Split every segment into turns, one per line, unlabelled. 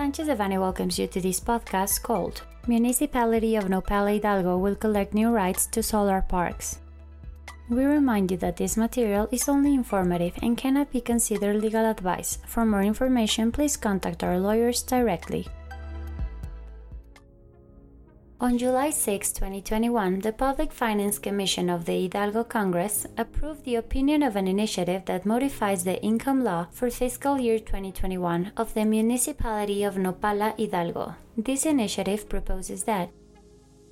Sanchez Devanny welcomes you to this podcast called Municipality of Nopala Hidalgo will collect new rights to solar parks. We remind you that this material is only informative and cannot be considered legal advice. For more information, please contact our lawyers directly. On July 6, 2021, the Public Finance Commission of the Hidalgo Congress approved the opinion of an initiative that modifies the income law for fiscal year 2021 of the municipality of Nopala, Hidalgo. This initiative proposes that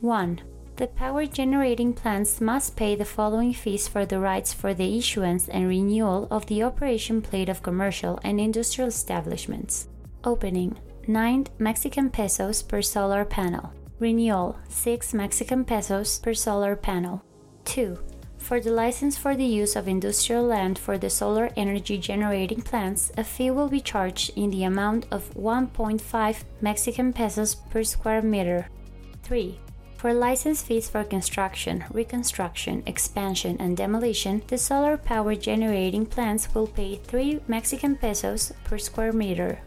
1. The power generating plants must pay the following fees for the rights for the issuance and renewal of the operation plate of commercial and industrial establishments. Opening 9 Mexican pesos per solar panel. Renewal 6 Mexican pesos per solar panel. 2. For the license for the use of industrial land for the solar energy generating plants, a fee will be charged in the amount of 1.5 Mexican pesos per square meter. 3. For license fees for construction, reconstruction, expansion, and demolition, the solar power generating plants will pay 3 Mexican pesos per square meter.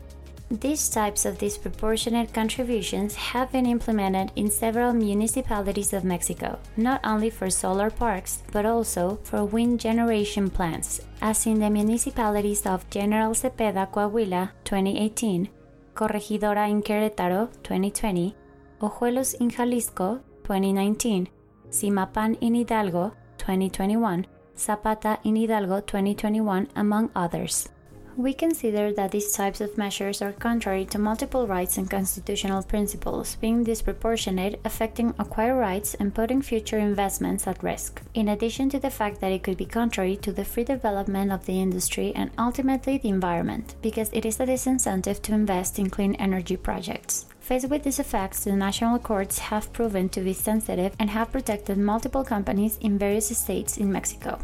These types of disproportionate contributions have been implemented in several municipalities of Mexico, not only for solar parks, but also for wind generation plants, as in the municipalities of General Cepeda, Coahuila, 2018, Corregidora in Querétaro, 2020, Ojuelos in Jalisco, 2019, Zimapán in Hidalgo, 2021, Zapata in Hidalgo, 2021, among others. We consider that these types of measures are contrary to multiple rights and constitutional principles, being disproportionate, affecting acquired rights, and putting future investments at risk, in addition to the fact that it could be contrary to the free development of the industry and ultimately the environment, because it is a disincentive to invest in clean energy projects. Faced with these effects, the national courts have proven to be sensitive and have protected multiple companies in various states in Mexico.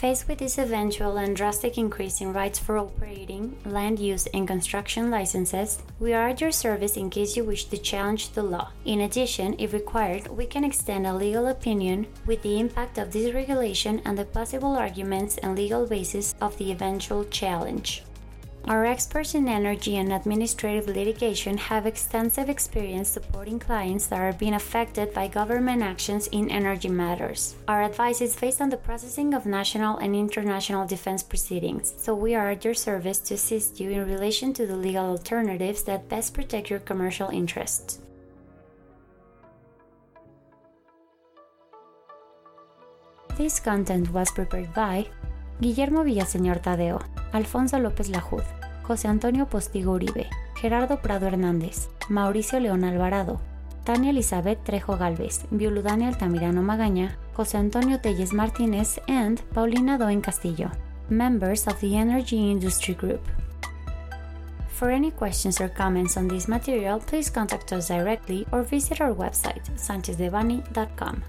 Faced with this eventual and drastic increase in rights for operating, land use, and construction licenses, we are at your service in case you wish to challenge the law. In addition, if required, we can extend a legal opinion with the impact of this regulation and the possible arguments and legal basis of the eventual challenge. Our experts in energy and administrative litigation have extensive experience supporting clients that are being affected by government actions in energy matters. Our advice is based on the processing of national and international defense proceedings, so we are at your service to assist you in relation to the legal alternatives that best protect your commercial interests. This content was prepared by Guillermo Villaseñor Tadeo, Alfonso López Lajud, José Antonio Postigo Uribe, Gerardo Prado Hernández, Mauricio León Alvarado, Tania Elizabeth Trejo Galvez, Violudania Altamirano Magaña, José Antonio Telles Martínez, and Paulina Doen Castillo, members of the Energy Industry Group. For any questions or comments on this material, please contact us directly or visit our website, sanchezdevani.com.